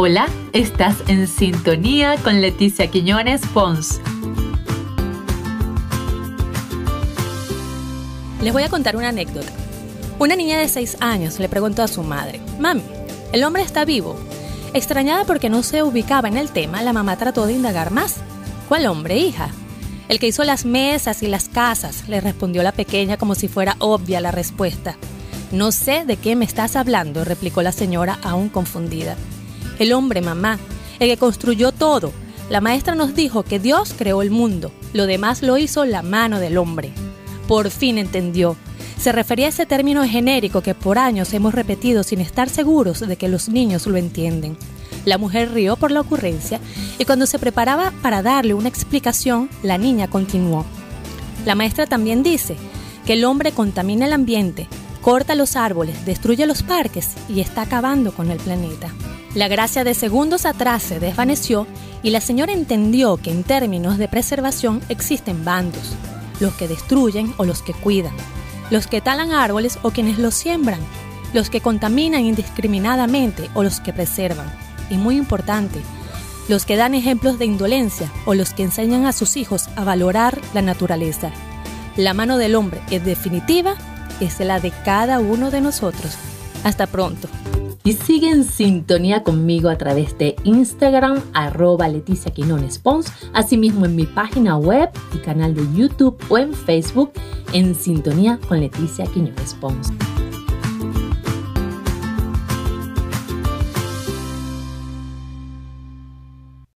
Hola, estás en sintonía con Leticia Quiñones Pons. Les voy a contar una anécdota. Una niña de 6 años le preguntó a su madre, Mami, ¿el hombre está vivo? Extrañada porque no se ubicaba en el tema, la mamá trató de indagar más. ¿Cuál hombre, hija? El que hizo las mesas y las casas, le respondió la pequeña como si fuera obvia la respuesta. No sé de qué me estás hablando, replicó la señora aún confundida. El hombre, mamá, el que construyó todo. La maestra nos dijo que Dios creó el mundo, lo demás lo hizo la mano del hombre. Por fin entendió. Se refería a ese término genérico que por años hemos repetido sin estar seguros de que los niños lo entienden. La mujer rió por la ocurrencia y cuando se preparaba para darle una explicación, la niña continuó. La maestra también dice que el hombre contamina el ambiente, corta los árboles, destruye los parques y está acabando con el planeta. La gracia de segundos atrás se desvaneció y la señora entendió que en términos de preservación existen bandos, los que destruyen o los que cuidan, los que talan árboles o quienes los siembran, los que contaminan indiscriminadamente o los que preservan. Y muy importante, los que dan ejemplos de indolencia o los que enseñan a sus hijos a valorar la naturaleza. La mano del hombre es definitiva es la de cada uno de nosotros. Hasta pronto. Y sigue en sintonía conmigo a través de Instagram, arroba Leticia Quinones Pons, asimismo en mi página web y canal de YouTube o en Facebook en sintonía con Leticia Pons.